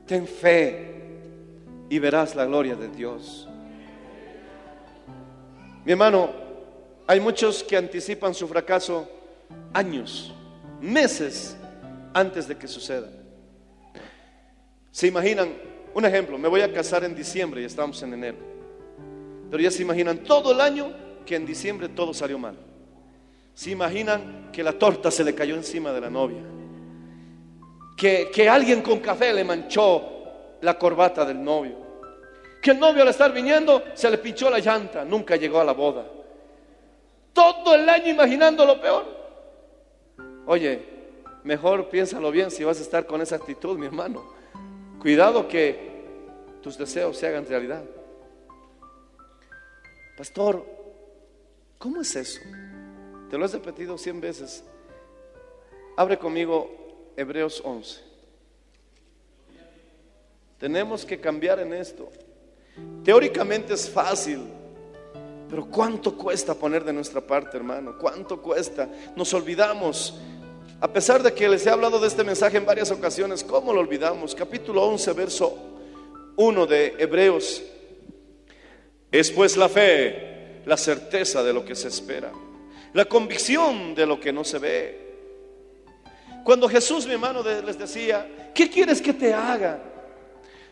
Speaker 2: Ten fe y verás la gloria de Dios. Mi hermano, hay muchos que anticipan su fracaso años, meses antes de que suceda. Se imaginan, un ejemplo, me voy a casar en diciembre y estamos en enero. Pero ya se imaginan todo el año que en diciembre todo salió mal. Se imaginan que la torta se le cayó encima de la novia. Que, que alguien con café le manchó la corbata del novio. Que el novio al estar viniendo se le pinchó la llanta, nunca llegó a la boda. Todo el año imaginando lo peor. Oye, mejor piénsalo bien si vas a estar con esa actitud, mi hermano. Cuidado que tus deseos se hagan realidad. Pastor, ¿cómo es eso? Te lo has repetido cien veces. Abre conmigo Hebreos 11. Tenemos que cambiar en esto. Teóricamente es fácil, pero ¿cuánto cuesta poner de nuestra parte, hermano? ¿Cuánto cuesta? Nos olvidamos. A pesar de que les he hablado de este mensaje en varias ocasiones, ¿cómo lo olvidamos? Capítulo 11, verso 1 de Hebreos. Es pues la fe, la certeza de lo que se espera, la convicción de lo que no se ve. Cuando Jesús, mi hermano, les decía, ¿qué quieres que te haga?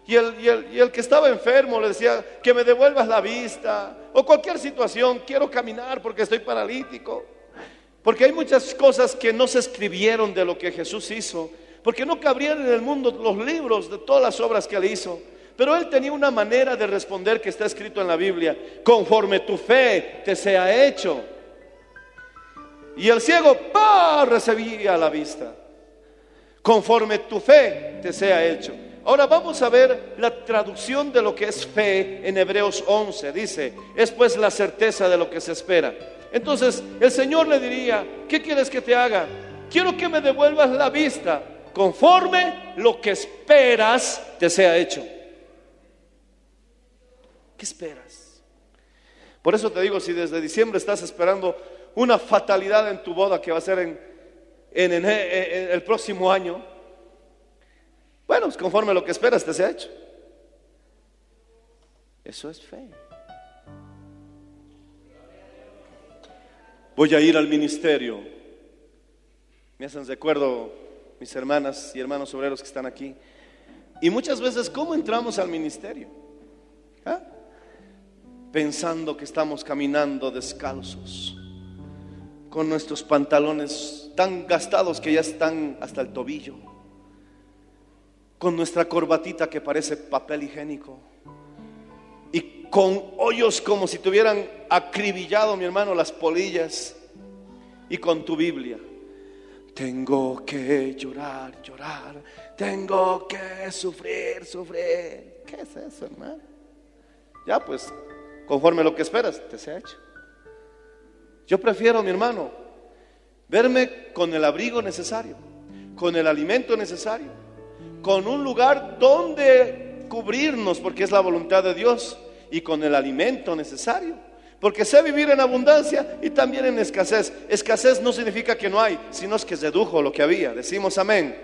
Speaker 2: Y el, y el- y el que estaba enfermo le decía, que me devuelvas la vista, o cualquier situación, quiero caminar porque estoy paralítico. Porque hay muchas cosas que no se escribieron de lo que Jesús hizo, porque no cabrían en el mundo los libros de todas las obras que él hizo. Pero él tenía una manera de responder que está escrito en la Biblia, conforme tu fe te sea hecho. Y el ciego, ¡pa! recibía la vista, conforme tu fe te sea hecho. Ahora vamos a ver la traducción de lo que es fe en Hebreos 11. Dice, es pues la certeza de lo que se espera. Entonces el Señor le diría, ¿qué quieres que te haga? Quiero que me devuelvas la vista conforme lo que esperas te sea hecho. ¿Qué esperas? Por eso te digo, si desde diciembre estás esperando una fatalidad en tu boda que va a ser en, el próximo año, bueno, conforme lo que esperas te sea hecho. Eso es fe. Voy a ir al ministerio. Me hacen recuerdo mis hermanas y hermanos obreros que están aquí. Y muchas veces, ¿cómo entramos al ministerio? ¿Ah? Pensando que estamos caminando descalzos, con nuestros pantalones tan gastados que ya están hasta el tobillo, con nuestra corbatita que parece papel higiénico y con hoyos como si tuvieran acribillado, mi hermano, las polillas y con tu Biblia. Tengo que llorar, llorar, tengo que sufrir, sufrir. ¿Qué es eso, hermano? Ya pues, conforme lo que esperas, te se ha hecho. Yo prefiero, mi hermano, verme con el abrigo necesario, con el alimento necesario, con un lugar donde cubrirnos, porque es la voluntad de Dios, y con el alimento necesario. Porque sé vivir en abundancia y también en escasez. Escasez no significa que no hay, sino es que redujo lo que había. Decimos amén.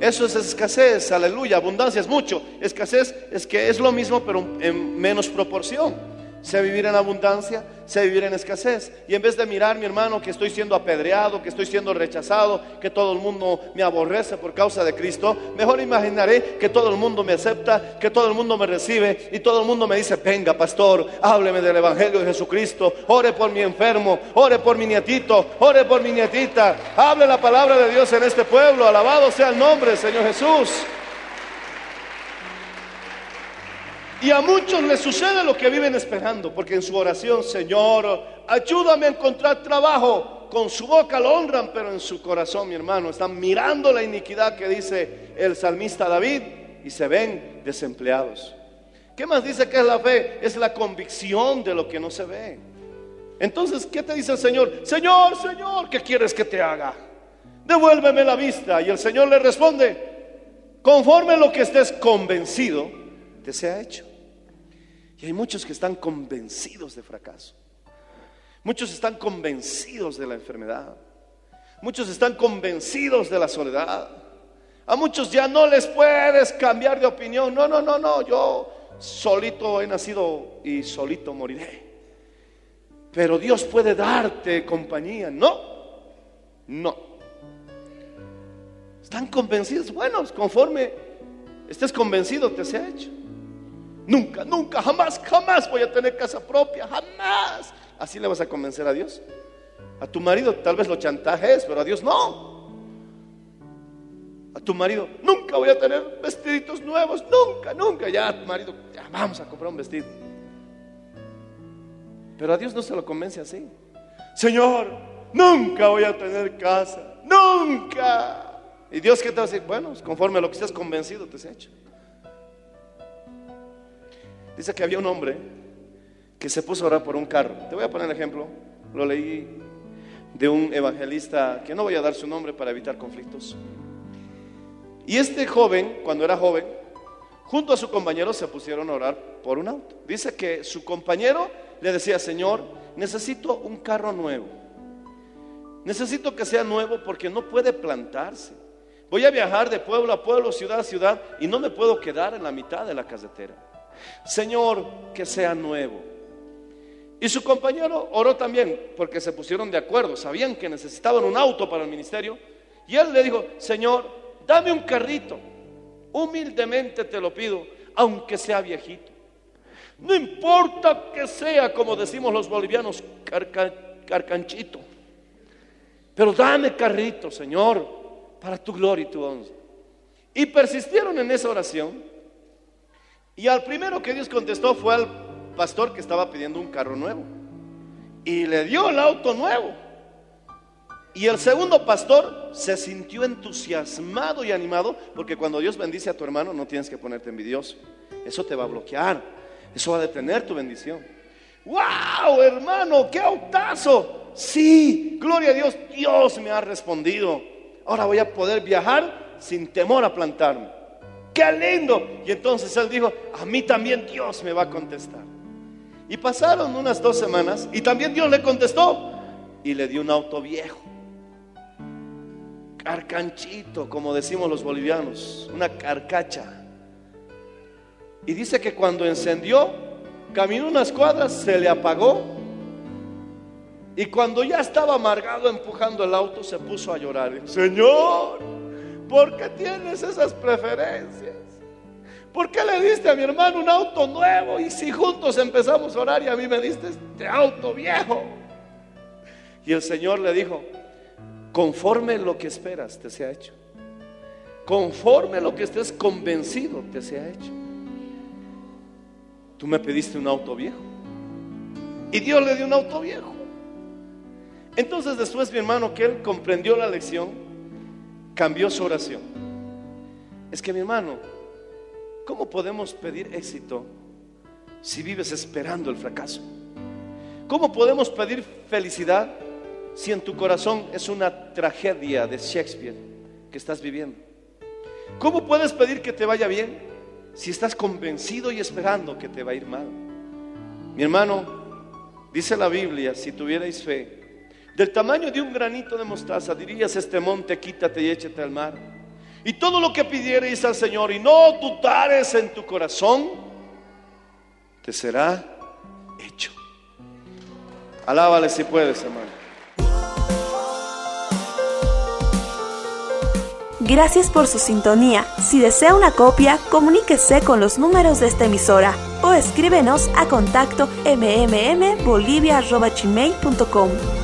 Speaker 2: Eso es escasez, aleluya. Abundancia es mucho. Escasez es que es lo mismo, pero en menos proporción. Sé vivir en abundancia, sé vivir en escasez. Y en vez de mirar, mi hermano, que estoy siendo apedreado, que estoy siendo rechazado, que todo el mundo me aborrece por causa de Cristo, mejor imaginaré que todo el mundo me acepta, que todo el mundo me recibe y todo el mundo me dice, venga pastor, hábleme del Evangelio de Jesucristo, ore por mi enfermo, ore por mi nietito, ore por mi nietita, hable la palabra de Dios en este pueblo, alabado sea el nombre Señor Jesús. Y a muchos les sucede lo que viven esperando, porque en su oración, Señor, ayúdame a encontrar trabajo. Con su boca lo honran, pero en su corazón, mi hermano, están mirando la iniquidad que dice el salmista David y se ven desempleados. ¿Qué más dice que es la fe? Es la convicción de lo que no se ve. Entonces, ¿qué te dice el Señor? Señor, Señor, ¿qué quieres que te haga? Devuélveme la vista. Y el Señor le responde, Conforme lo que estés convencido, te sea hecho. Y hay muchos que están convencidos de fracaso. Muchos están convencidos de la enfermedad. Muchos están convencidos de la soledad. A muchos ya no les puedes cambiar de opinión. No, no, no, no. Yo solito he nacido y solito moriré. Pero Dios puede darte compañía. No, no. Están convencidos. Bueno, conforme estés convencido, te sea hecho. Nunca, nunca, jamás, jamás voy a tener casa propia. Jamás. Así le vas a convencer a Dios. A tu marido tal vez lo chantajes, pero a Dios no a tu marido, nunca voy a tener vestiditos nuevos, nunca, nunca. Ya, marido, ya vamos a comprar un vestido. Pero a Dios no se lo convence así. Señor, nunca voy a tener casa, nunca. Y Dios qué te va a decir, bueno, conforme a lo que estés convencido, te has hecho. Dice que había un hombre que se puso a orar por un carro. Te voy a poner el ejemplo, lo leí de un evangelista que no voy a dar su nombre para evitar conflictos. Y este joven, cuando era joven, junto a su compañero se pusieron a orar por un auto. Dice que su compañero le decía, Señor, necesito un carro nuevo. Necesito que sea nuevo porque no puede plantarse. Voy a viajar de pueblo a pueblo, ciudad a ciudad y no me puedo quedar en la mitad de la carretera. Señor, que sea nuevo. Y su compañero oró también porque se pusieron de acuerdo, sabían que necesitaban un auto para el ministerio. Y él le dijo, Señor, dame un carrito, humildemente te lo pido, aunque sea viejito. No importa que sea, como decimos los bolivianos, carcanchito, pero dame carrito, Señor, para tu gloria y tu honra. Y persistieron en esa oración. Y al primero que Dios contestó fue al pastor que estaba pidiendo un carro nuevo. Y le dio el auto nuevo. Y el segundo pastor se sintió entusiasmado y animado porque cuando Dios bendice a tu hermano no tienes que ponerte envidioso. Eso te va a bloquear. Eso va a detener tu bendición. ¡Wow, hermano! ¡Qué autazo! Sí, gloria a Dios, Dios me ha respondido. Ahora voy a poder viajar sin temor a plantarme. ¡Qué lindo! Y entonces él dijo, a mí también Dios me va a contestar. Y pasaron unas dos semanas y también Dios le contestó y le dio un auto viejo carcanchito, como decimos los bolivianos, una carcacha. Y dice que cuando encendió, caminó unas cuadras, se le apagó. Y cuando ya estaba amargado empujando el auto, se puso a llorar. Señor, ¿por qué tienes esas preferencias? ¿Por qué le diste a mi hermano un auto nuevo? Y si juntos empezamos a orar y a mí me diste este auto viejo. Y el Señor le dijo, Conforme lo que esperas te sea hecho. Conforme lo que estés convencido te sea hecho. Tú me pediste un auto viejo. Y Dios le dio un auto viejo. Entonces después mi hermano, que él comprendió la lección, cambió su oración. Es que mi hermano, ¿cómo podemos pedir éxito si vives esperando el fracaso? ¿Cómo podemos pedir felicidad si en tu corazón es una tragedia de Shakespeare que estás viviendo? ¿Cómo puedes pedir que te vaya bien si estás convencido y esperando que te va a ir mal? Mi hermano, dice la Biblia, si tuvierais fe, del tamaño de un granito de mostaza, dirías este monte, quítate y échate al mar. Y todo lo que pidierais al Señor y no dudares en tu corazón, te será hecho. Alábale si puedes, hermano.
Speaker 3: Gracias por su sintonía. Si desea una copia, comuníquese con los números de esta emisora o escríbenos a contacto mmmbolivia.com.